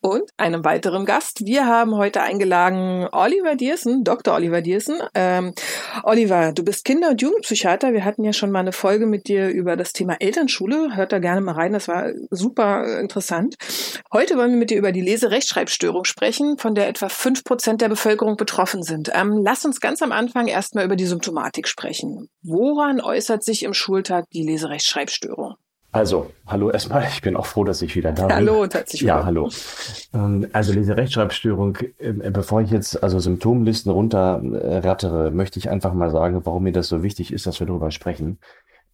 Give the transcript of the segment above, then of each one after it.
und einem weiteren Gast. Wir haben heute eingeladen Oliver Diersen, Dr. Oliver Diersen. Ähm, Oliver, du bist Kinder- und Jugendpsychiater. Wir hatten ja schon mal eine Folge mit dir über das Thema Elternschule. Hört da gerne mal rein, das war super interessant. Heute wollen wir mit dir über die Leserechtschreibstörung sprechen, von der etwa fünf Prozent der Bevölkerung betroffen sind. Ähm, lass uns ganz am Anfang erstmal über die Symptomatik sprechen. Woran äußert sich im Schultag die Leserechtschreibstörung? Also, hallo erstmal. Ich bin auch froh, dass ich wieder da bin. Hallo und herzlich willkommen. Ja, hallo. Ähm, also Leserechtschreibstörung, äh, bevor ich jetzt also Symptomlisten runterrattere, möchte ich einfach mal sagen, warum mir das so wichtig ist, dass wir darüber sprechen.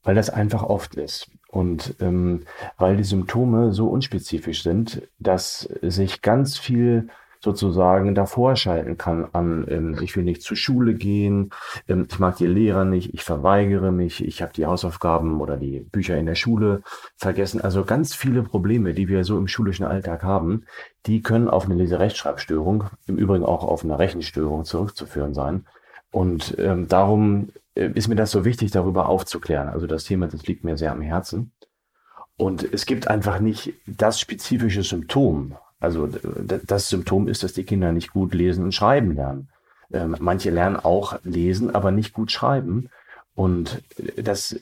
Weil das einfach oft ist. Und ähm, weil die Symptome so unspezifisch sind, dass sich ganz viel sozusagen davor schalten kann an, ähm, ich will nicht zur Schule gehen, ähm, ich mag die Lehrer nicht, ich verweigere mich, ich habe die Hausaufgaben oder die Bücher in der Schule vergessen. Also ganz viele Probleme, die wir so im schulischen Alltag haben, die können auf eine Leserechtschreibstörung, im Übrigen auch auf eine Rechenstörung zurückzuführen sein. Und ähm, darum äh, ist mir das so wichtig, darüber aufzuklären. Also das Thema, das liegt mir sehr am Herzen. Und es gibt einfach nicht das spezifische Symptom, also das Symptom ist, dass die Kinder nicht gut lesen und schreiben lernen. Ähm, manche lernen auch lesen, aber nicht gut schreiben. Und das,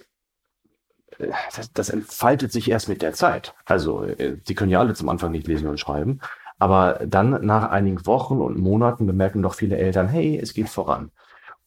das, das entfaltet sich erst mit der Zeit. Also äh, sie können ja alle zum Anfang nicht lesen und schreiben. Aber dann nach einigen Wochen und Monaten bemerken doch viele Eltern, hey, es geht voran.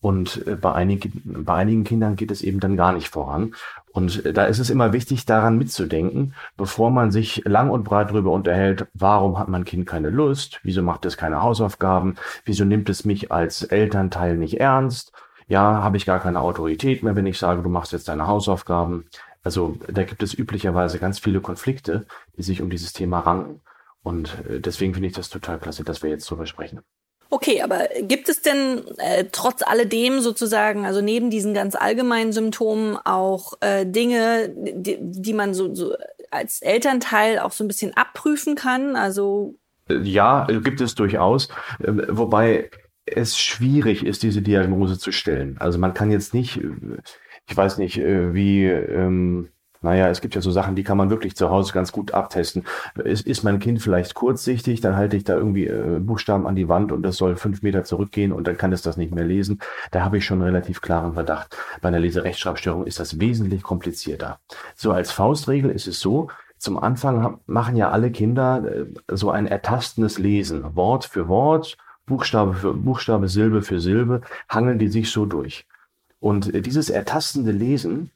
Und äh, bei einigen, bei einigen Kindern geht es eben dann gar nicht voran. Und äh, da ist es immer wichtig, daran mitzudenken, bevor man sich lang und breit darüber unterhält, warum hat mein Kind keine Lust, wieso macht es keine Hausaufgaben, wieso nimmt es mich als Elternteil nicht ernst, ja, habe ich gar keine Autorität mehr, wenn ich sage, du machst jetzt deine Hausaufgaben. Also da gibt es üblicherweise ganz viele Konflikte, die sich um dieses Thema ranken. Und äh, deswegen finde ich das total klasse, dass wir jetzt darüber sprechen. Okay, aber gibt es denn äh, trotz alledem sozusagen, also neben diesen ganz allgemeinen Symptomen auch äh, Dinge, die, die man so, so als Elternteil auch so ein bisschen abprüfen kann? Also ja, gibt es durchaus, ähm, wobei es schwierig ist, diese Diagnose zu stellen. Also man kann jetzt nicht, ich weiß nicht, äh, wie ähm, naja, es gibt ja so Sachen, die kann man wirklich zu Hause ganz gut abtesten. Ist, ist mein Kind vielleicht kurzsichtig, dann halte ich da irgendwie äh, Buchstaben an die Wand und das soll fünf Meter zurückgehen und dann kann es das nicht mehr lesen. Da habe ich schon einen relativ klaren Verdacht. Bei einer Leserechtschreibstörung ist das wesentlich komplizierter. So als Faustregel ist es so, zum Anfang machen ja alle Kinder äh, so ein ertastendes Lesen. Wort für Wort, Buchstabe für Buchstabe, Silbe für Silbe, hangeln die sich so durch. Und äh, dieses ertastende Lesen,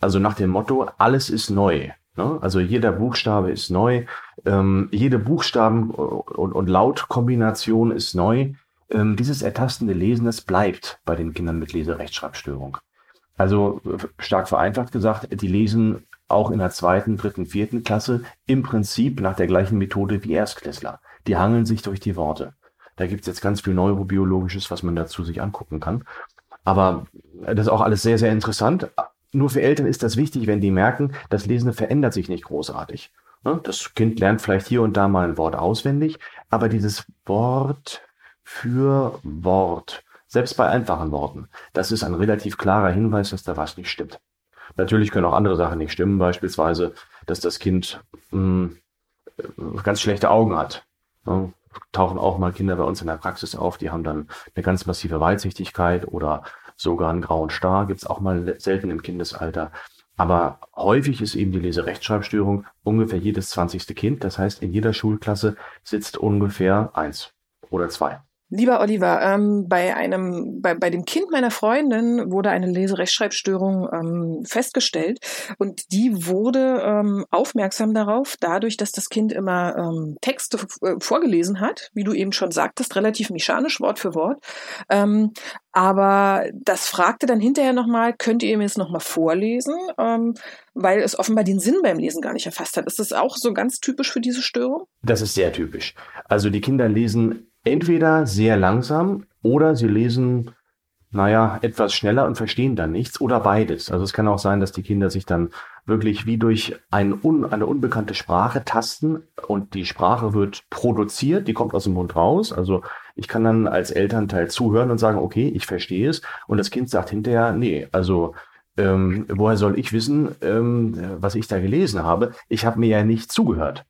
also nach dem Motto, alles ist neu. Ne? Also jeder Buchstabe ist neu, ähm, jede Buchstaben- und, und Lautkombination ist neu. Ähm, dieses ertastende Lesen, das bleibt bei den Kindern mit Leserechtschreibstörung. Also stark vereinfacht gesagt, die lesen auch in der zweiten, dritten, vierten Klasse im Prinzip nach der gleichen Methode wie Erstklässler. Die hangeln sich durch die Worte. Da gibt's jetzt ganz viel Neurobiologisches, was man dazu sich angucken kann. Aber das ist auch alles sehr, sehr interessant. Nur für Eltern ist das wichtig, wenn die merken, das Lesen verändert sich nicht großartig. Ne? Das Kind lernt vielleicht hier und da mal ein Wort auswendig, aber dieses Wort für Wort, selbst bei einfachen Worten, das ist ein relativ klarer Hinweis, dass da was nicht stimmt. Natürlich können auch andere Sachen nicht stimmen, beispielsweise, dass das Kind mh, hm, ganz schlechte Augen hat. Ne? Tauchen auch mal Kinder bei uns in der Praxis auf, die haben dann eine ganz massive Weitsichtigkeit oder sogar einen grauen Star, gibt's auch mal selten im Kindesalter. Aber häufig ist eben die Leserechtschreibstörung ungefähr jedes zwanzigste Kind. Das heißt, in jeder Schulklasse sitzt ungefähr eins oder zwei. Lieber Oliver, ähm, bei einem, bei, bei dem Kind meiner Freundin wurde eine Leserechtschreibstörung ähm, festgestellt und die wurde ähm, aufmerksam darauf, dadurch, dass das Kind immer ähm, Texte äh, vorgelesen hat, wie du eben schon sagtest, relativ mechanisch, Wort für Wort. Ähm, aber das fragte dann hinterher nochmal, könnt ihr mir es nochmal vorlesen? Ähm, weil es offenbar den Sinn beim Lesen gar nicht erfasst hat. Ist das auch so ganz typisch für diese Störung? Das ist sehr typisch. Also die Kinder lesen entweder sehr langsam oder sie lesen, naja, etwas schneller und verstehen dann nichts oder beides. Also es kann auch sein, dass die Kinder sich dann wirklich wie durch ein un, eine unbekannte Sprache tasten und die Sprache wird produziert, die kommt aus dem Mund raus. Also ich kann dann als Elternteil zuhören und sagen, okay, ich verstehe es. Und das Kind sagt hinterher, nee, also ähm, woher soll ich wissen, ähm, was ich da gelesen habe? Ich habe mir ja nicht zugehört.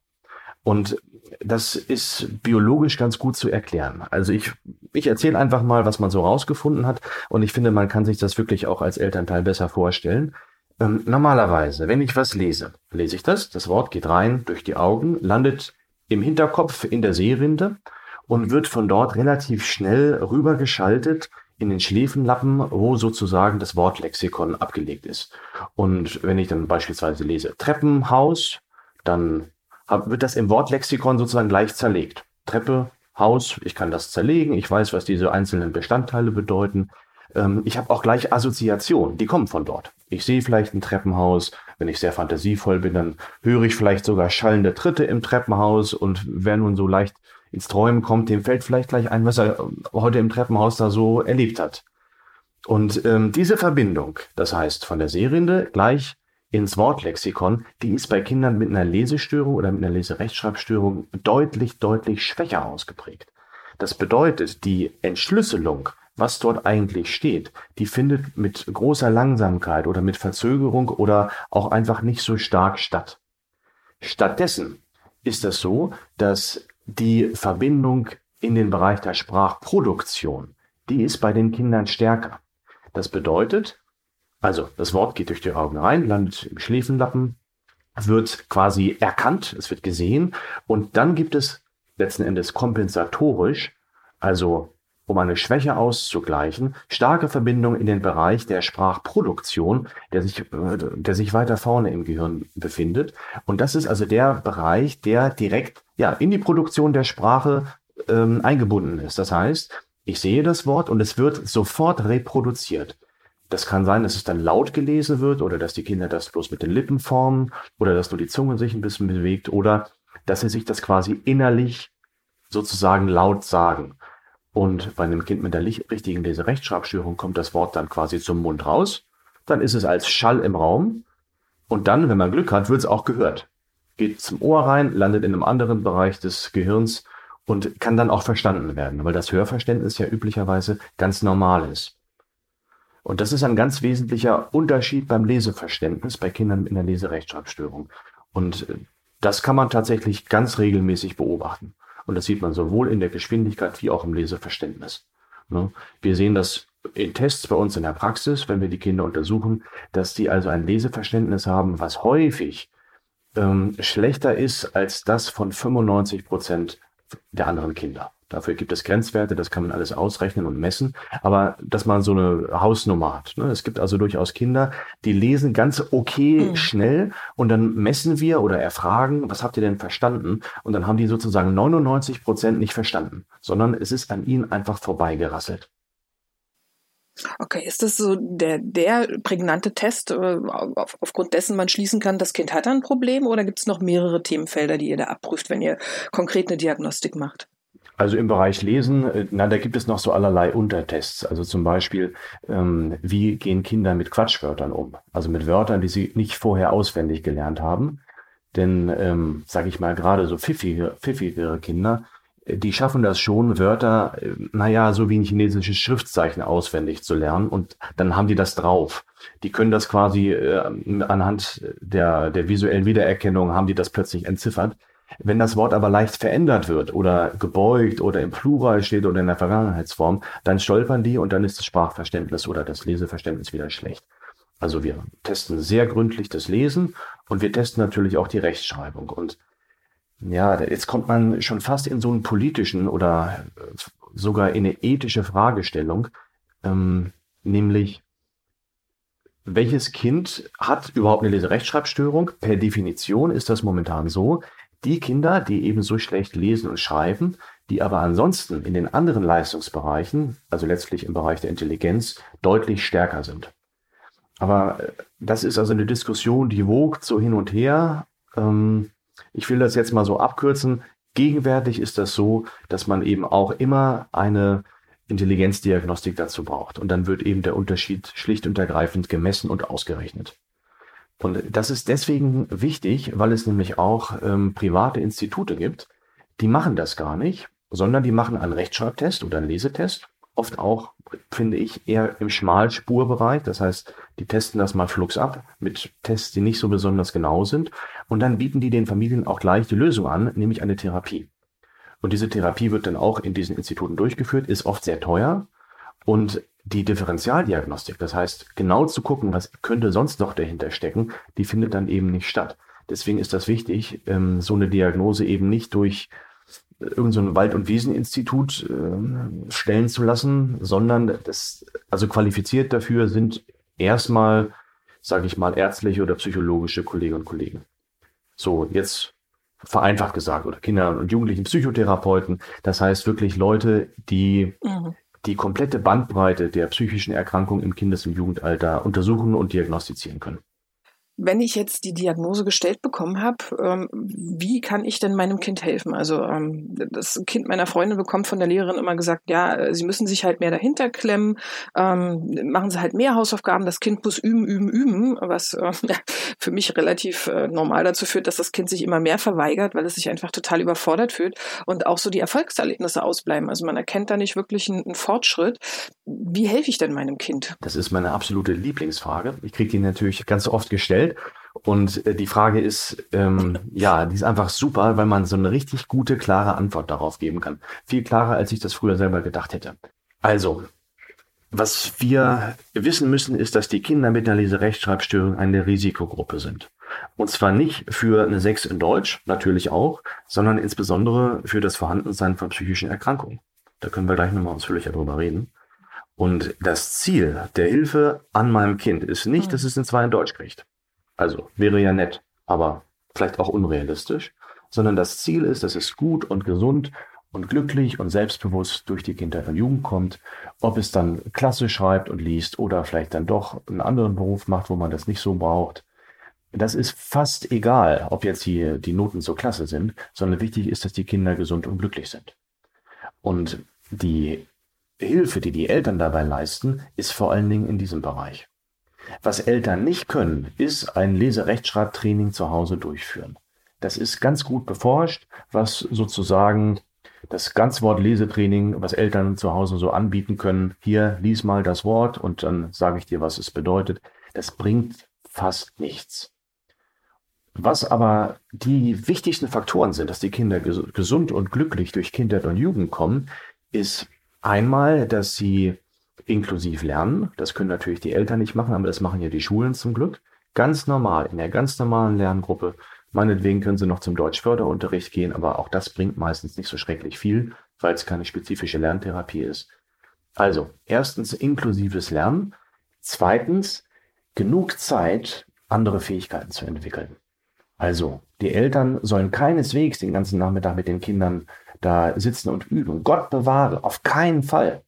Und das ist biologisch ganz gut zu erklären. Also ich, ich erzähle einfach mal, was man so rausgefunden hat. Und ich finde, man kann sich das wirklich auch als Elternteil besser vorstellen. Ähm, normalerweise, wenn ich was lese, lese ich das, das Wort geht rein durch die Augen, landet im Hinterkopf in der Sehrinde und wird von dort relativ schnell rübergeschaltet in den Schläfenlappen, wo sozusagen das Wortlexikon abgelegt ist. Und wenn ich dann beispielsweise lese Treppenhaus, dann wird das im Wortlexikon sozusagen gleich zerlegt. Treppe, Haus, ich kann das zerlegen, ich weiß, was diese einzelnen Bestandteile bedeuten. Ähm, ich habe auch gleich Assoziationen, die kommen von dort. Ich sehe vielleicht ein Treppenhaus, wenn ich sehr fantasievoll bin, dann höre ich vielleicht sogar schallende Tritte im Treppenhaus und wer nun so leicht ins Träumen kommt, dem fällt vielleicht gleich ein, was er heute im Treppenhaus da so erlebt hat. Und ähm, diese Verbindung, das heißt von der Seerinde gleich ins Wortlexikon, die ist bei Kindern mit einer Lesestörung oder mit einer Leserechtschreibstörung deutlich, deutlich schwächer ausgeprägt. Das bedeutet, die Entschlüsselung, was dort eigentlich steht, die findet mit großer Langsamkeit oder mit Verzögerung oder auch einfach nicht so stark statt. Stattdessen ist es so, dass die Verbindung in den Bereich der Sprachproduktion, die ist bei den Kindern stärker. Das bedeutet, also das Wort geht durch die Augen rein, landet im Schläfenlappen, wird quasi erkannt, es wird gesehen und dann gibt es letzten Endes kompensatorisch, also um eine Schwäche auszugleichen, starke Verbindung in den Bereich der Sprachproduktion, der sich, der sich weiter vorne im Gehirn befindet. Und das ist also der Bereich, der direkt ja, in die Produktion der Sprache ähm, eingebunden ist. Das heißt, ich sehe das Wort und es wird sofort reproduziert. Das kann sein, dass es dann laut gelesen wird oder dass die Kinder das bloß mit den Lippen formen oder dass nur die Zunge sich ein bisschen bewegt oder dass sie sich das quasi innerlich sozusagen laut sagen. Und bei einem Kind mit der richtigen Leserechtschreibstörung kommt das Wort dann quasi zum Mund raus. Dann ist es als Schall im Raum. Und dann, wenn man Glück hat, wird es auch gehört. Geht zum Ohr rein, landet in einem anderen Bereich des Gehirns und kann dann auch verstanden werden, weil das Hörverständnis ja üblicherweise ganz normal ist. Und das ist ein ganz wesentlicher Unterschied beim Leseverständnis bei Kindern mit einer Leserechtschreibstörung. Und äh, das kann man tatsächlich ganz regelmäßig beobachten. Und das sieht man sowohl in der Geschwindigkeit wie auch im Leseverständnis. Ne? Wir sehen das in Tests bei uns in der Praxis, wenn wir die Kinder untersuchen, dass die also ein Leseverständnis haben, was häufig ähm, schlechter ist als das von 95 Prozent der anderen Kinder. Dafür gibt es Grenzwerte, das kann man alles ausrechnen und messen. Aber dass man so eine Hausnummer hat. Ne? Es gibt also durchaus Kinder, die lesen ganz okay mhm. schnell und dann messen wir oder erfragen, was habt ihr denn verstanden? Und dann haben die sozusagen 99 Prozent nicht verstanden, sondern es ist an ihnen einfach vorbeigerasselt. Okay, ist das so der, der prägnante Test, äh, auf, aufgrund dessen man schließen kann, das Kind hat ein Problem oder gibt es noch mehrere Themenfelder, die ihr da abprüft, wenn ihr konkret eine Diagnostik macht? Also im Bereich Lesen, äh, na, da gibt es noch so allerlei Untertests. Also zum Beispiel, ähm, wie gehen Kinder mit Quatschwörtern um? Also mit Wörtern, die sie nicht vorher auswendig gelernt haben. Denn, ähm, sage ich mal, gerade so pfiffige, pfiffigere Kinder, äh, die schaffen das schon, Wörter, äh, naja, so wie ein chinesisches Schriftzeichen auswendig zu lernen und dann haben die das drauf. Die können das quasi äh, anhand der, der visuellen Wiedererkennung, haben die das plötzlich entziffert. Wenn das Wort aber leicht verändert wird oder gebeugt oder im Plural steht oder in der Vergangenheitsform, dann stolpern die und dann ist das Sprachverständnis oder das Leseverständnis wieder schlecht. Also wir testen sehr gründlich das Lesen und wir testen natürlich auch die Rechtschreibung. Und ja, jetzt kommt man schon fast in so einen politischen oder sogar in eine ethische Fragestellung, ähm, nämlich welches Kind hat überhaupt eine Leserechtschreibstörung? Per Definition ist das momentan so, die Kinder, die eben so schlecht lesen und schreiben, die aber ansonsten in den anderen Leistungsbereichen, also letztlich im Bereich der Intelligenz, deutlich stärker sind. Aber äh, das ist also eine Diskussion, die wogt so hin und her. Ähm, ich will das jetzt mal so abkürzen. Gegenwärtig ist das so, dass man eben auch immer eine Intelligenzdiagnostik dazu braucht. Und dann wird eben der Unterschied schlicht und ergreifend gemessen und ausgerechnet. Und das ist deswegen wichtig, weil es nämlich auch ähm, private Institute gibt, die machen das gar nicht, sondern die machen einen Rechtschreibtest oder einen Lesetest. Oft auch, finde ich, eher im Schmalspurbereich. Das heißt, die testen das mal flugs ab mit Tests, die nicht so besonders genau sind. Und dann bieten die den Familien auch gleich die Lösung an, nämlich eine Therapie. Und diese Therapie wird dann auch in diesen Instituten durchgeführt, ist oft sehr teuer. Und die Differentialdiagnostik, das heißt, genau zu gucken, was könnte sonst noch dahinter stecken, die findet dann eben nicht statt. Deswegen ist das wichtig, ähm, so eine Diagnose eben nicht durch irgendein so Wald- und Wieseninstitut äh, stellen zu lassen, sondern das, also qualifiziert dafür sind erstmal, sage ich mal, ärztliche oder psychologische Kolleginnen und Kollegen. So, jetzt vereinfacht gesagt, oder Kinder- und Jugendlichen Psychotherapeuten. Das heißt wirklich Leute, die mhm. Die komplette Bandbreite der psychischen Erkrankung im Kindes- und Jugendalter untersuchen und diagnostizieren können wenn ich jetzt die Diagnose gestellt bekommen habe, ähm, wie kann ich denn meinem Kind helfen? Also ähm, das Kind meiner Freundin bekommt von der Lehrerin immer gesagt, ja, sie müssen sich halt mehr dahinter klemmen, ähm, machen sie halt mehr Hausaufgaben, das Kind muss üben, üben, üben, was äh, für mich relativ äh, normal dazu führt, dass das Kind sich immer mehr verweigert, weil es sich einfach total überfordert fühlt und auch so die Erfolgserlebnisse ausbleiben. Also man erkennt da nicht wirklich einen, einen Fortschritt. Wie helfe ich denn meinem Kind? Das ist meine absolute Lieblingsfrage. Ich kriege die natürlich ganz oft gestellt gestellt. Und äh, die Frage ist, ähm, ja, die ist einfach super, weil man so eine richtig gute, klare Antwort darauf geben kann. Viel klarer, als ich das früher selber gedacht hätte. Also, was wir wissen müssen, ist, dass die Kinder mit einer Leserechtschreibstörung eine Risikogruppe sind. Und zwar nicht für eine 6 in Deutsch, natürlich auch, sondern insbesondere für das Vorhandensein von psychischen Erkrankungen. Da können wir gleich nochmal ausführlicher drüber reden. Und das Ziel der Hilfe an meinem Kind ist nicht, dass es in 2 in Deutsch kriegt. Also wäre ja nett, aber vielleicht auch unrealistisch, sondern das Ziel ist, dass es gut und gesund und glücklich und selbstbewusst durch die Kindheit und Jugend kommt. Ob es dann Klasse schreibt und liest oder vielleicht dann doch einen anderen Beruf macht, wo man das nicht so braucht. Das ist fast egal, ob jetzt hier die Noten so klasse sind, sondern wichtig ist, dass die Kinder gesund und glücklich sind. Und die Hilfe, die die Eltern dabei leisten, ist vor allen Dingen in diesem Bereich. Was Eltern nicht können, ist ein Leserechtschreibtraining zu Hause durchführen. Das ist ganz gut beforscht, was sozusagen das Ganzwort Lesetraining, was Eltern zu Hause so anbieten können. Hier, lies mal das Wort und dann sage ich dir, was es bedeutet. Das bringt fast nichts. Was aber die wichtigsten Faktoren sind, dass die Kinder gesund und glücklich durch Kindheit und Jugend kommen, ist einmal, dass sie inklusiv lernen. Das können natürlich die Eltern nicht machen, aber das machen ja die Schulen zum Glück. Ganz normal, in der ganz normalen Lerngruppe. Meinetwegen können sie noch zum Deutschförderunterricht gehen, aber auch das bringt meistens nicht so schrecklich viel, weil es keine spezifische Lerntherapie ist. Also, erstens inklusives Lernen. Zweitens, genug Zeit, andere Fähigkeiten zu entwickeln. Also, die Eltern sollen keineswegs den ganzen Nachmittag mit den Kindern da sitzen und üben. Gott bewahre, auf keinen Fall.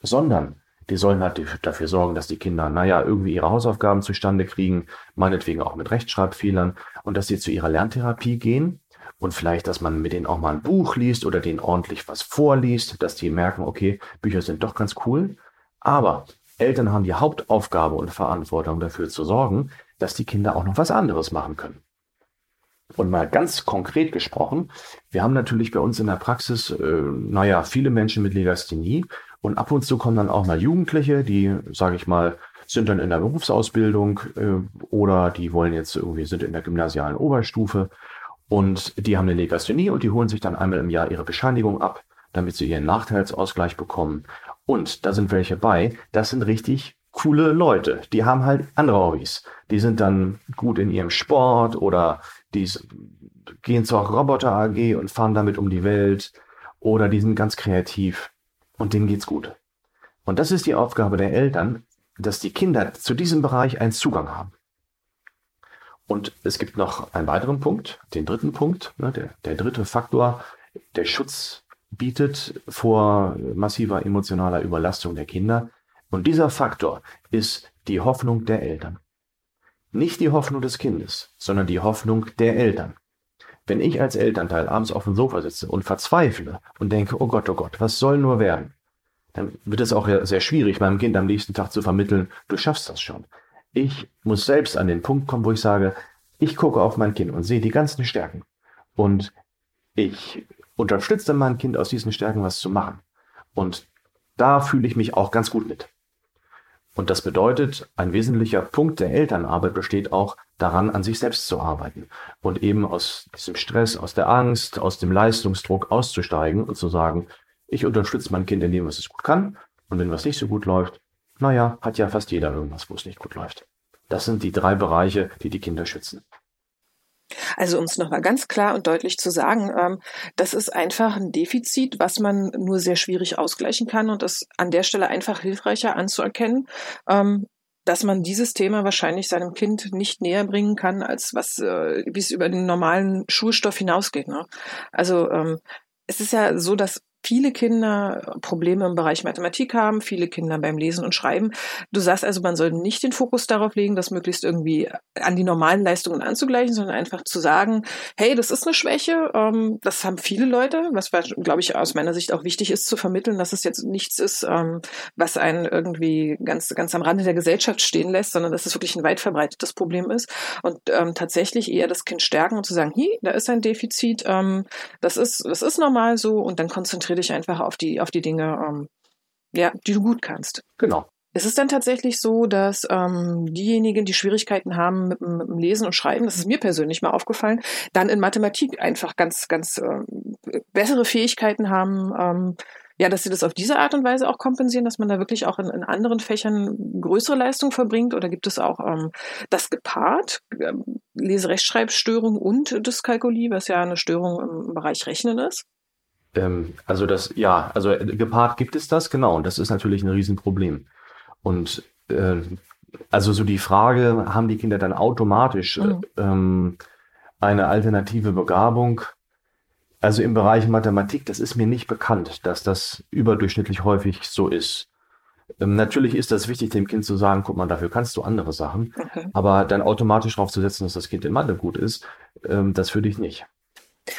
Sondern die sollen halt dafür sorgen, dass die Kinder, naja, irgendwie ihre Hausaufgaben zustande kriegen, meinetwegen auch mit Rechtschreibfehlern und dass sie zu ihrer Lerntherapie gehen und vielleicht, dass man mit denen auch mal ein Buch liest oder denen ordentlich was vorliest, dass die merken, okay, Bücher sind doch ganz cool. Aber Eltern haben die Hauptaufgabe und Verantwortung dafür zu sorgen, dass die Kinder auch noch was anderes machen können. Und mal ganz konkret gesprochen, wir haben natürlich bei uns in der Praxis, äh, naja, viele Menschen mit Legasthenie und ab und zu kommen dann auch mal Jugendliche, die, sage ich mal, sind dann in der Berufsausbildung äh, oder die wollen jetzt irgendwie, sind in der gymnasialen Oberstufe und die haben eine Legasthenie und die holen sich dann einmal im Jahr ihre Bescheinigung ab, damit sie ihren Nachteilsausgleich bekommen. Und da sind welche bei, das sind richtig coole Leute. Die haben halt andere Hobbys. Die sind dann gut in ihrem Sport oder die gehen zur Roboter AG und fahren damit um die Welt oder die sind ganz kreativ und denen geht's gut. Und das ist die Aufgabe der Eltern, dass die Kinder zu diesem Bereich einen Zugang haben. Und es gibt noch einen weiteren Punkt, den dritten Punkt, ne, der, der dritte Faktor, der Schutz bietet vor massiver emotionaler Überlastung der Kinder. Und dieser Faktor ist die Hoffnung der Eltern. Nicht die Hoffnung des Kindes, sondern die Hoffnung der Eltern. Wenn ich als Elternteil abends auf dem Sofa sitze und verzweifle und denke, oh Gott, oh Gott, was soll nur werden? Dann wird es auch sehr schwierig, meinem Kind am nächsten Tag zu vermitteln, du schaffst das schon. Ich muss selbst an den Punkt kommen, wo ich sage, ich gucke auf mein Kind und sehe die ganzen Stärken. Und ich unterstütze mein Kind aus diesen Stärken was zu machen. Und da fühle ich mich auch ganz gut mit. Und das bedeutet, ein wesentlicher Punkt der Elternarbeit besteht auch daran, an sich selbst zu arbeiten und eben aus diesem Stress, aus der Angst, aus dem Leistungsdruck auszusteigen und zu sagen, ich unterstütze mein Kind in dem, was es gut kann. Und wenn was nicht so gut läuft, naja, hat ja fast jeder irgendwas, wo es nicht gut läuft. Das sind die drei Bereiche, die die Kinder schützen. Also um es nochmal ganz klar und deutlich zu sagen, ähm, das ist einfach ein Defizit, was man nur sehr schwierig ausgleichen kann und das an der Stelle einfach hilfreicher anzuerkennen, ähm, dass man dieses Thema wahrscheinlich seinem Kind nicht näher bringen kann, als was, äh, wie es über den normalen Schulstoff hinausgeht. Ne? Also ähm, es ist ja so, dass viele Kinder Probleme im Bereich Mathematik haben, viele Kinder beim Lesen und Schreiben. Du sagst also, man soll nicht den Fokus darauf legen, das möglichst irgendwie an die normalen Leistungen anzugleichen, sondern einfach zu sagen, hey, das ist eine Schwäche, ähm, das haben viele Leute, was, glaube ich, aus meiner Sicht auch wichtig ist zu vermitteln, dass es jetzt nichts ist, ähm, was einen irgendwie ganz, ganz am Rande der Gesellschaft stehen lässt, sondern dass es wirklich ein weit verbreitetes Problem ist und ähm, tatsächlich eher das Kind stärken und zu sagen, hi, da ist ein Defizit, ähm, das ist, das ist normal so und dann konzentrieren konzentriere dich einfach auf die, auf die Dinge, ähm, ja, die du gut kannst. Genau. Ist es dann tatsächlich so, dass ähm, diejenigen, die Schwierigkeiten haben mit, mit, dem Lesen und Schreiben, das ist mir persönlich mal aufgefallen, dann in Mathematik einfach ganz, ganz äh, bessere Fähigkeiten haben, ähm, ja, dass sie das auf diese Art und Weise auch kompensieren, dass man da wirklich auch in, in anderen Fächern größere Leistung verbringt? Oder gibt es auch ähm, das gepaart, ähm, Leserechtschreibstörung und Dyskalkulie, was ja eine Störung im Bereich Rechnen ist? Ähm, also das, ja, also äh, gepaart gibt es das, genau, und das ist natürlich ein Riesenproblem. Und äh, also so die Frage, haben die Kinder dann automatisch mhm. ähm, eine alternative Begabung? Also im Bereich Mathematik, das ist mir nicht bekannt, dass das überdurchschnittlich häufig so ist. Ähm, natürlich ist das wichtig, dem Kind zu sagen, guck mal, dafür kannst du andere Sachen, okay. aber dann automatisch darauf zu setzen, dass das Kind in Mathe gut ist, ähm, das würde ich nicht.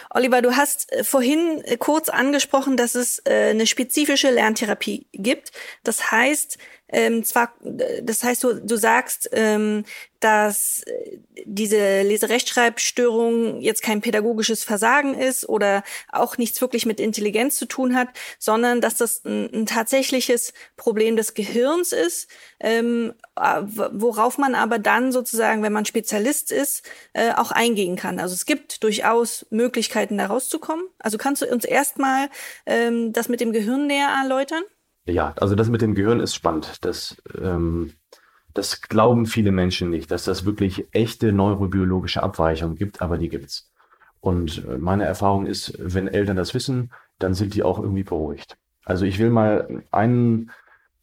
Oliver, du hast äh, vorhin äh, kurz angesprochen, dass es äh, eine spezifische Lerntherapie gibt. Das heißt, ähm, zwar, das heißt, du, du sagst, ähm, dass äh, diese Leserechtschreibstörung jetzt kein pädagogisches Versagen ist oder auch nichts wirklich mit Intelligenz zu tun hat, sondern dass das ein, ein tatsächliches Problem des Gehirns ist, ähm, worauf man aber dann sozusagen, wenn man Spezialist ist, äh, auch eingehen kann. Also es gibt durchaus Möglichkeiten, da rauszukommen. Also kannst du uns erstmal ähm, das mit dem Gehirn näher erläutern? Ja, also das mit dem Gehirn ist spannend. Das, ähm, das glauben viele Menschen nicht, dass das wirklich echte neurobiologische Abweichungen gibt, aber die gibt's. Und äh, meine Erfahrung ist, wenn Eltern das wissen, dann sind die auch irgendwie beruhigt. Also ich will mal einen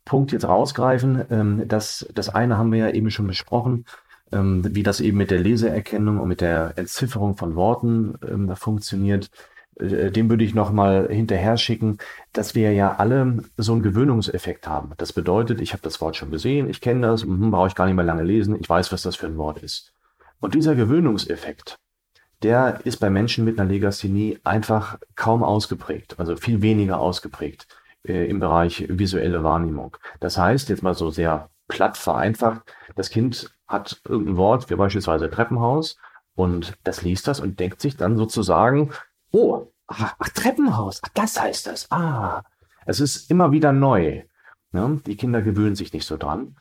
Punkt jetzt rausgreifen. Ähm, das, das eine haben wir ja eben schon besprochen, ähm, wie das eben mit der Leseerkennung und mit der Entzifferung von Worten ähm, funktioniert. Äh, dem würde ich nochmal hinterher schicken, dass wir ja alle so einen Gewöhnungseffekt haben. Das bedeutet, ich habe das Wort schon gesehen, ich kenne das, mh, brauche ich gar nicht mehr lange lesen, ich weiß, was das für ein Wort ist. Und dieser Gewöhnungseffekt, der ist bei Menschen mit einer Legasthenie einfach kaum ausgeprägt, also viel weniger ausgeprägt äh, im Bereich visuelle Wahrnehmung. Das heißt, jetzt mal so sehr platt vereinfacht, das Kind hat irgendein Wort, wie beispielsweise Treppenhaus, und das liest das und denkt sich dann sozusagen, Oh, ach, Treppenhaus, ach, das heißt das. Ah, es ist immer wieder neu. Ne? Die Kinder gewöhnen sich nicht so dran.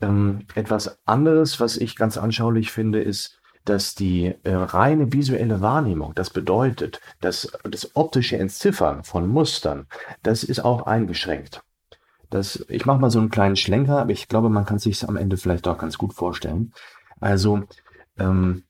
Ähm, etwas anderes, was ich ganz anschaulich finde, ist, dass die äh, reine visuelle Wahrnehmung, das bedeutet, dass das optische Entziffern von Mustern, das ist auch eingeschränkt. Das, ich mache mal so einen kleinen Schlenker, aber ich glaube, man kann sich am Ende vielleicht auch ganz gut vorstellen. Also ähm,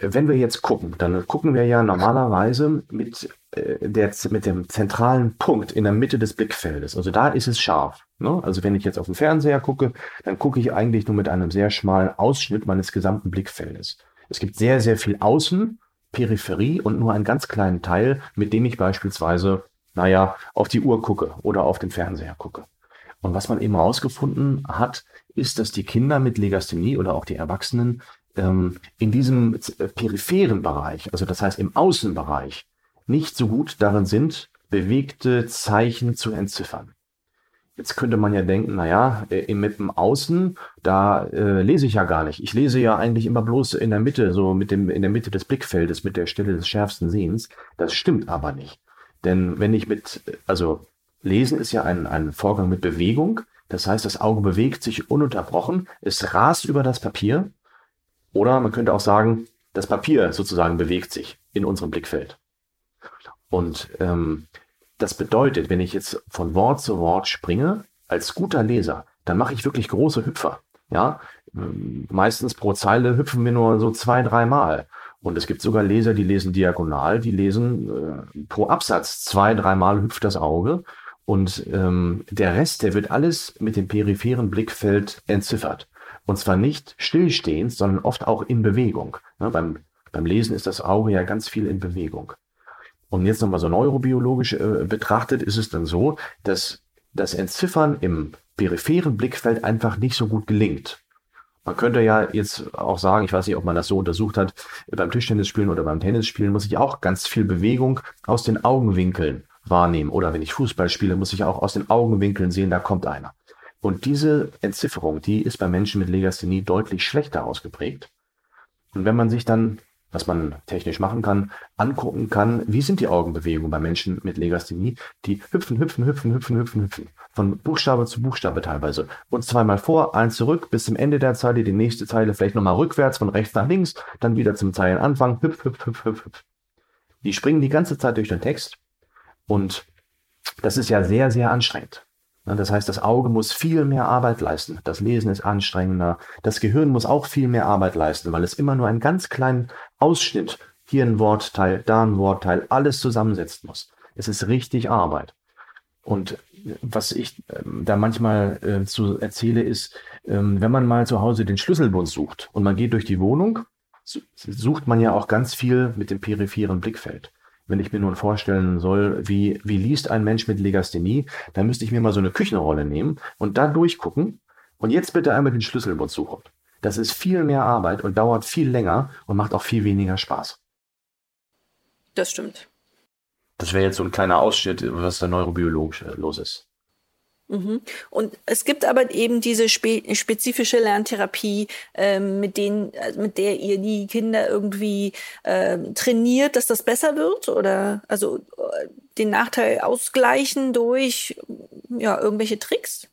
wenn wir jetzt gucken, dann gucken wir ja normalerweise mit, äh, der, mit dem zentralen Punkt in der Mitte des Blickfeldes. Also da ist es scharf. Ne? Also wenn ich jetzt auf den Fernseher gucke, dann gucke ich eigentlich nur mit einem sehr schmalen Ausschnitt meines gesamten Blickfeldes. Es gibt sehr, sehr viel Außen, Peripherie und nur einen ganz kleinen Teil, mit dem ich beispielsweise, naja, auf die Uhr gucke oder auf den Fernseher gucke. Und was man eben herausgefunden hat, ist, dass die Kinder mit Legasthenie oder auch die Erwachsenen ähm, in diesem äh, peripheren Bereich, also das heißt im Außenbereich, nicht so gut darin sind, bewegte Zeichen zu entziffern. Jetzt könnte man ja denken, naja, äh, mit dem Außen, da äh, lese ich ja gar nicht. Ich lese ja eigentlich immer bloß in der Mitte, so mit dem, in der Mitte des Blickfeldes, mit der Stelle des schärfsten Sehens. Das stimmt aber nicht. Denn wenn ich mit, also Lesen ist ja ein, ein Vorgang mit Bewegung. Das heißt, das Auge bewegt sich ununterbrochen, es rast über das Papier. Oder man könnte auch sagen, das Papier sozusagen bewegt sich in unserem Blickfeld. Und ähm, das bedeutet, wenn ich jetzt von Wort zu Wort springe, als guter Leser, dann mache ich wirklich große Hüpfer. Ja, meistens pro Zeile hüpfen wir nur so zwei, dreimal. Und es gibt sogar Leser, die lesen diagonal, die lesen äh, pro Absatz zwei, dreimal hüpft das Auge. Und ähm, der Rest, der wird alles mit dem peripheren Blickfeld entziffert. Und zwar nicht stillstehend, sondern oft auch in Bewegung. Ja, beim, beim Lesen ist das Auge ja ganz viel in Bewegung. Und jetzt nochmal so neurobiologisch äh, betrachtet, ist es dann so, dass das Entziffern im peripheren Blickfeld einfach nicht so gut gelingt. Man könnte ja jetzt auch sagen, ich weiß nicht, ob man das so untersucht hat, beim Tischtennisspielen oder beim Tennisspielen muss ich auch ganz viel Bewegung aus den Augenwinkeln wahrnehmen. Oder wenn ich Fußball spiele, muss ich auch aus den Augenwinkeln sehen, da kommt einer. Und diese Entzifferung, die ist bei Menschen mit Legasthenie deutlich schlechter ausgeprägt. Und wenn man sich dann was man technisch machen kann, angucken kann, wie sind die Augenbewegungen bei Menschen mit Legasthenie, die hüpfen, hüpfen, hüpfen, hüpfen, hüpfen, hüpfen. Von Buchstabe zu Buchstabe teilweise. Und zweimal vor, eins zurück, bis zum Ende der Zeile, die nächste Zeile vielleicht nochmal rückwärts, von rechts nach links, dann wieder zum Zeilenanfang, hüpf, hüpf, hüpf, hüpf, hüpf. Die springen die ganze Zeit durch den Text und das ist ja sehr, sehr anstrengend. Ne, das heißt, das Auge muss viel mehr Arbeit leisten. Das Lesen ist anstrengender. Das Gehirn muss auch viel mehr Arbeit leisten, weil es immer nur einen ganz kleinen Ausschnitt, hier ein Wortteil, da ein Wortteil, alles zusammensetzen muss. Es ist richtig Arbeit. Und was ich ähm, da manchmal äh, zu erzähle, ist, ähm, wenn man mal zu Hause den Schlüsselbund sucht und man geht durch die Wohnung, sucht man ja auch ganz viel mit dem peripheren Blickfeld wenn ich mir nun vorstellen soll, wie, wie liest ein Mensch mit Legasthenie, dann müsste ich mir mal so eine Küchenrolle nehmen und da durchgucken und jetzt bitte einmal den Schlüsselbund suchen. Das ist viel mehr Arbeit und dauert viel länger und macht auch viel weniger Spaß. Das stimmt. Das wäre jetzt so ein kleiner Ausschnitt, was da neurobiologisch äh, los ist. Mhm. Und es gibt aber eben diese spe spezifische Lerntherapie, äh, mit denen, also mit der ihr die Kinder irgendwie äh, trainiert, dass das besser wird oder also äh, den Nachteil ausgleichen durch ja irgendwelche Tricks.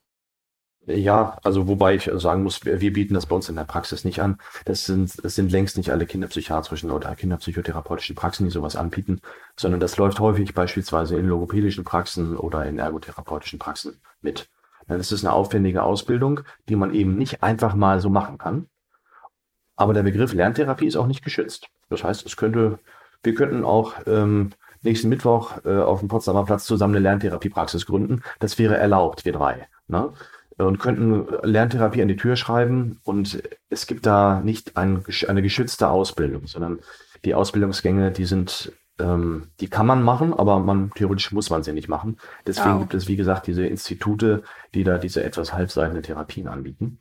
Ja, also wobei ich sagen muss, wir bieten das bei uns in der Praxis nicht an. Das sind, das sind längst nicht alle kinderpsychiatrischen oder kinderpsychotherapeutischen Praxen, die sowas anbieten, sondern das läuft häufig beispielsweise in logopädischen Praxen oder in ergotherapeutischen Praxen mit. Das ist eine aufwendige Ausbildung, die man eben nicht einfach mal so machen kann. Aber der Begriff Lerntherapie ist auch nicht geschützt. Das heißt, es könnte, wir könnten auch ähm, nächsten Mittwoch äh, auf dem Potsdamer Platz zusammen eine Lerntherapiepraxis gründen. Das wäre erlaubt, wir drei. Ne? Und könnten Lerntherapie an die Tür schreiben und es gibt da nicht ein, eine geschützte Ausbildung, sondern die Ausbildungsgänge, die sind, ähm, die kann man machen, aber man theoretisch muss man sie nicht machen. Deswegen oh. gibt es, wie gesagt, diese Institute, die da diese etwas halbseitende Therapien anbieten.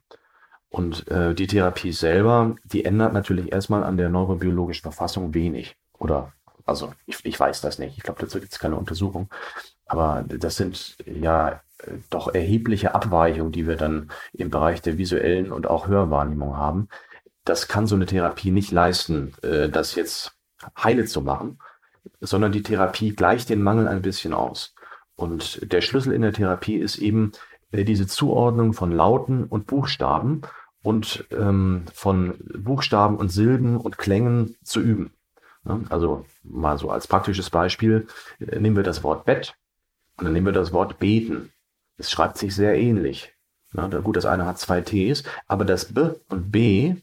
Und äh, die Therapie selber, die ändert natürlich erstmal an der neurobiologischen Verfassung wenig. Oder, also ich, ich weiß das nicht. Ich glaube, dazu gibt es keine Untersuchung. Aber das sind ja doch erhebliche Abweichung, die wir dann im Bereich der visuellen und auch Hörwahrnehmung haben. Das kann so eine Therapie nicht leisten, äh, das jetzt heile zu machen, sondern die Therapie gleicht den Mangel ein bisschen aus. Und der Schlüssel in der Therapie ist eben äh, diese Zuordnung von Lauten und Buchstaben und ähm, von Buchstaben und Silben und Klängen zu üben. Also mal so als praktisches Beispiel äh, nehmen wir das Wort Bett und dann nehmen wir das Wort beten. Es schreibt sich sehr ähnlich. Na, gut, das eine hat zwei Ts, aber das B und B,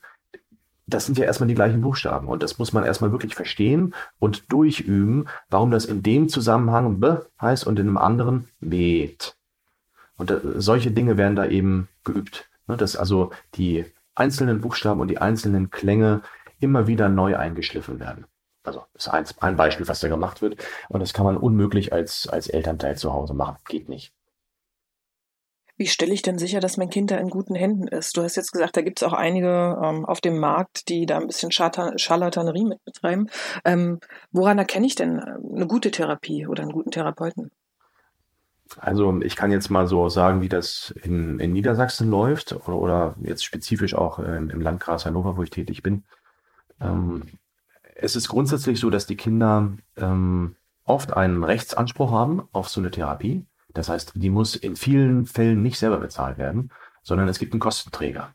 das sind ja erstmal die gleichen Buchstaben. Und das muss man erstmal wirklich verstehen und durchüben, warum das in dem Zusammenhang B heißt und in einem anderen Bet. Und da, solche Dinge werden da eben geübt. Ne, dass also die einzelnen Buchstaben und die einzelnen Klänge immer wieder neu eingeschliffen werden. Also das ist ein, ein Beispiel, was da gemacht wird. Und das kann man unmöglich als, als Elternteil zu Hause machen. Geht nicht. Wie stelle ich denn sicher, dass mein Kind da in guten Händen ist? Du hast jetzt gesagt, da gibt es auch einige ähm, auf dem Markt, die da ein bisschen Scharlatanerie mit betreiben. Ähm, woran erkenne ich denn äh, eine gute Therapie oder einen guten Therapeuten? Also ich kann jetzt mal so sagen, wie das in, in Niedersachsen läuft oder, oder jetzt spezifisch auch im, im Landkreis Hannover, wo ich tätig bin. Ähm, es ist grundsätzlich so, dass die Kinder ähm, oft einen Rechtsanspruch haben auf so eine Therapie. Das heißt, die muss in vielen Fällen nicht selber bezahlt werden, sondern es gibt einen Kostenträger.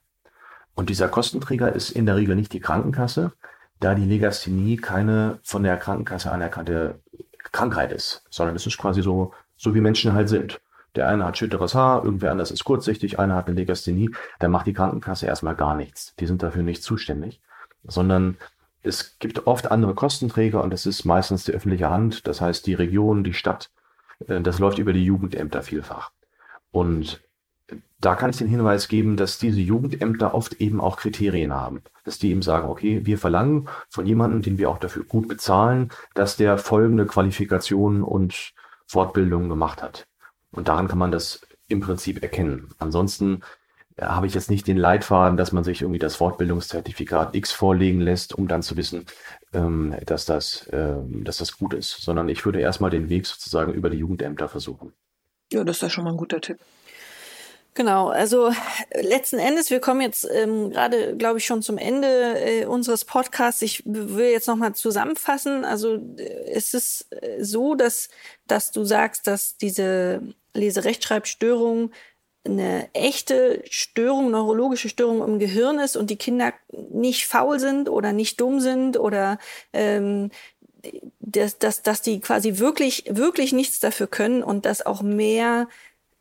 Und dieser Kostenträger ist in der Regel nicht die Krankenkasse, da die Legasthenie keine von der Krankenkasse anerkannte Krankheit ist, sondern es ist quasi so, so wie Menschen halt sind. Der eine hat schütteres Haar, irgendwer anders ist kurzsichtig, einer hat eine Legasthenie, dann macht die Krankenkasse erstmal gar nichts. Die sind dafür nicht zuständig, sondern es gibt oft andere Kostenträger und das ist meistens die öffentliche Hand, das heißt die Region, die Stadt. Äh, das läuft über die Jugendämter vielfach. Und da kann ich den Hinweis geben, dass diese Jugendämter oft eben auch Kriterien haben. Dass die eben sagen, okay, wir verlangen von jemandem, den wir auch dafür gut bezahlen, dass der folgende Qualifikationen und Fortbildungen gemacht hat. Und daran kann man das im Prinzip erkennen. Ansonsten habe ich jetzt nicht den Leitfaden, dass man sich irgendwie das Fortbildungszertifikat X vorlegen lässt, um dann zu wissen, ähm, dass, das, äh, dass das gut ist, sondern ich würde erstmal den Weg sozusagen über die Jugendämter versuchen. Ja, das ist ja schon mal ein guter Tipp. Genau, also letzten Endes, wir kommen jetzt ähm, gerade, glaube ich, schon zum Ende äh, unseres Podcasts. Ich will jetzt nochmal zusammenfassen. Also äh, es ist äh, so, dass, dass du sagst, dass diese Leserechtschreibstörung eine echte Störung, neurologische Störung im Gehirn ist und die Kinder nicht faul sind oder nicht dumm sind oder ähm, dass, dass, dass die quasi wirklich, wirklich nichts dafür können und dass auch mehr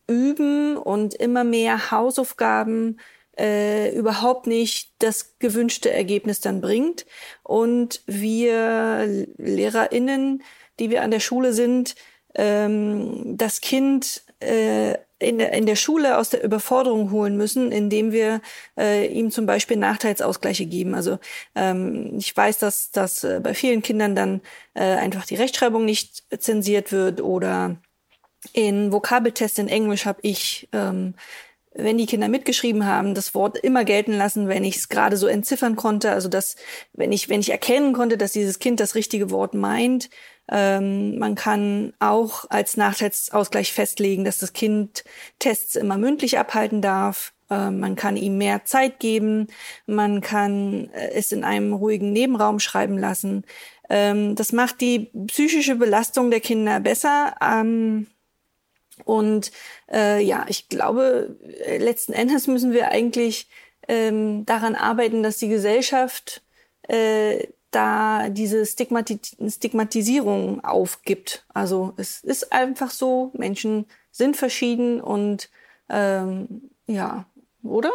üben und immer mehr Hausaufgaben äh, überhaupt nicht das gewünschte Ergebnis dann bringt. Und wir LehrerInnen, die wir an der Schule sind, ähm, das Kind äh, in der, in der Schule aus der Überforderung holen müssen, indem wir äh, ihm zum Beispiel Nachteilsausgleiche geben. Also ähm, ich weiß, dass, dass äh, bei vielen Kindern dann äh, einfach die Rechtschreibung nicht zensiert wird oder in Vokabeltests in Englisch habe ich ähm, wenn die Kinder mitgeschrieben haben, das Wort immer gelten lassen, wenn ich es gerade so entziffern konnte. Also dass, wenn ich, wenn ich erkennen konnte, dass dieses Kind das richtige Wort meint, ähm, man kann auch als Nachteilsausgleich festlegen, dass das Kind Tests immer mündlich abhalten darf. Ähm, man kann ihm mehr Zeit geben. Man kann äh, es in einem ruhigen Nebenraum schreiben lassen. Ähm, das macht die psychische Belastung der Kinder besser. Ähm, und äh, ja, ich glaube, äh, letzten Endes müssen wir eigentlich ähm, daran arbeiten, dass die Gesellschaft äh, da diese Stigmati Stigmatisierung aufgibt. Also es ist einfach so, Menschen sind verschieden und ähm, ja, oder?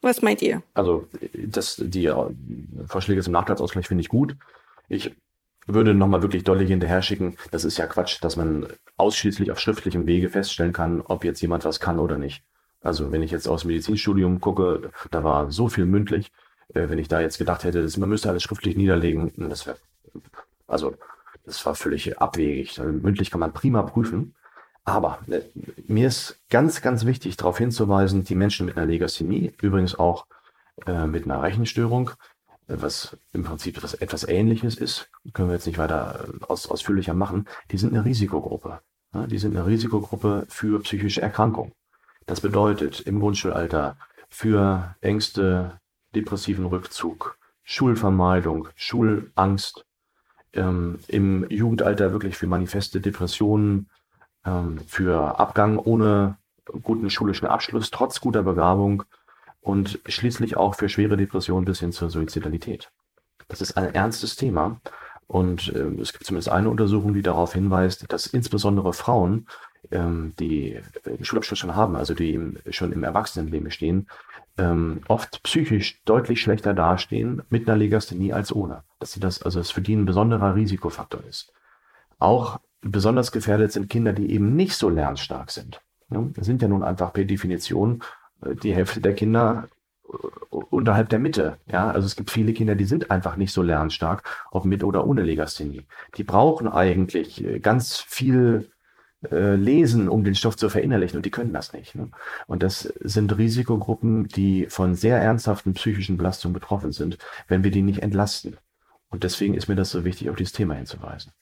Was meint ihr? Also das, die äh, Vorschläge zum Nachteilsausgleich finde ich gut. Ich würde nochmal wirklich deutlich hinterher schicken, das ist ja Quatsch, dass man ausschließlich auf schriftlichem Wege feststellen kann, ob jetzt jemand was kann oder nicht. Also wenn ich jetzt aus dem Medizinstudium gucke, da war so viel mündlich äh, wenn ich da jetzt gedacht hätte, dass man müsste alles schriftlich niederlegen, das wäre, also das war völlig abwegig. Mündlich kann man prima prüfen. Aber äh, mir ist ganz, ganz wichtig, darauf hinzuweisen, die Menschen mit einer Legasthenie, übrigens auch äh, mit einer Rechenstörung, äh, was im Prinzip etwas, etwas Ähnliches ist, können wir jetzt nicht weiter äh, aus, ausführlicher machen, die sind eine Risikogruppe. Ja, die sind eine Risikogruppe für psychische Erkrankungen. Das bedeutet im Grundschulalter für Ängste, depressiven Rückzug, Schulvermeidung, Schulangst, ähm, im Jugendalter wirklich für manifeste Depressionen, ähm, für Abgang ohne guten schulischen Abschluss, trotz guter Begabung und schließlich auch für schwere Depressionen bis hin zur Suizidalität. Das ist ein ernstes Thema und äh, es gibt zumindest eine Untersuchung, die darauf hinweist, dass insbesondere Frauen, ähm, die den Schulabschluss schon haben, also die im, schon im Erwachsenenleben stehen, ähm, oft psychisch deutlich schlechter dastehen mit einer Legasthenie als ohne. Dass sie das, also es für die ein besonderer Risikofaktor ist. Auch besonders gefährdet sind Kinder, die eben nicht so lernstark sind. Ja, das sind ja nun einfach per Definition äh, die Hälfte der Kinder äh, unterhalb der Mitte. Ja, also es gibt viele Kinder, die sind einfach nicht so lernstark, ob mit oder ohne Legasthenie. Die brauchen eigentlich äh, ganz viel äh, lesen, um den Stoff zu verinnerlichen und die können das nicht. Ne? Und das sind Risikogruppen, die von sehr ernsthaften psychischen Belastungen betroffen sind, wenn wir die nicht entlasten. Und deswegen ist mir das so wichtig, auf dieses Thema hinzuweisen.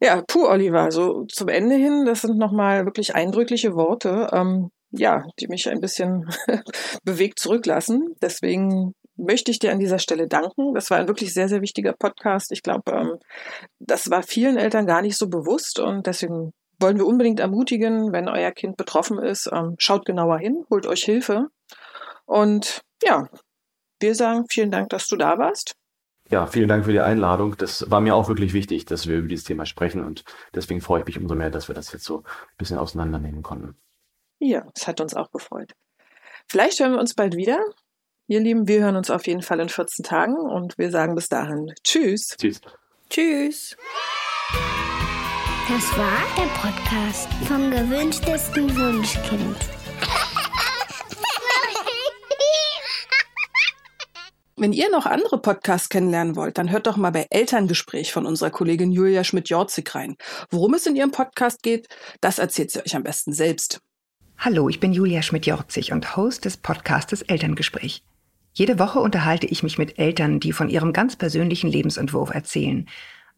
Ja, puh, Oliver, so zum Ende hin, das sind nochmal wirklich eindrückliche Worte, ähm, ja, die mich ein bisschen bewegt zurücklassen. Deswegen möchte ich dir an dieser Stelle danken. Das war ein wirklich sehr, sehr wichtiger Podcast. Ich glaube, ähm, das war vielen Eltern gar nicht so bewusst und deswegen wollen wir unbedingt ermutigen, wenn euer Kind betroffen ist, ähm, schaut genauer hin, holt euch Hilfe. Und ja, wir sagen vielen Dank, dass du da warst. Ja, vielen Dank für die Einladung. Das war mir auch wirklich wichtig, dass wir über dieses Thema sprechen und deswegen freue ich mich umso mehr, dass wir das jetzt so ein bisschen auseinandernehmen konnten. Ja, es hat uns auch gefreut. Vielleicht hören wir uns bald wieder. Ihr Lieben, wir hören uns auf jeden Fall in 14 Tagen und wir sagen bis dahin Tschüss. Tschüss. Tschüss. Das war der Podcast vom gewünschtesten Wunschkind. Wenn ihr noch andere Podcasts kennenlernen wollt, dann hört doch mal bei Elterngespräch von unserer Kollegin Julia Schmidt-Jorzig rein. Worum es in ihrem Podcast geht, das erzählt sie euch am besten selbst. Hallo, ich bin Julia Schmidt-Jorzig und Host des Podcastes Elterngespräch. Jede Woche unterhalte ich mich mit Eltern, die von ihrem ganz persönlichen Lebensentwurf erzählen,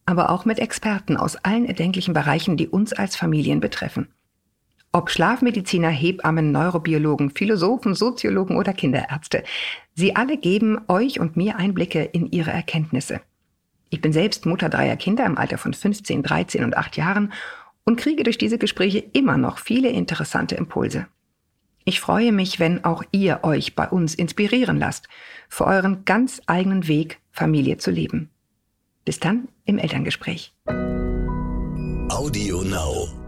aber auch mit Experten aus allen erdenklichen Bereichen, die uns als Familien betreffen. Ob Schlafmediziner, Hebammen, Neurobiologen, Philosophen, Soziologen oder Kinderärzte, sie alle geben euch und mir Einblicke in ihre Erkenntnisse. Ich bin selbst Mutter dreier Kinder im Alter von 15, 13 und 8 Jahren und kriege durch diese Gespräche immer noch viele interessante Impulse. Ich freue mich, wenn auch ihr euch bei uns inspirieren lasst, für euren ganz eigenen Weg, Familie zu leben. Bis dann im Elterngespräch. Audio Now.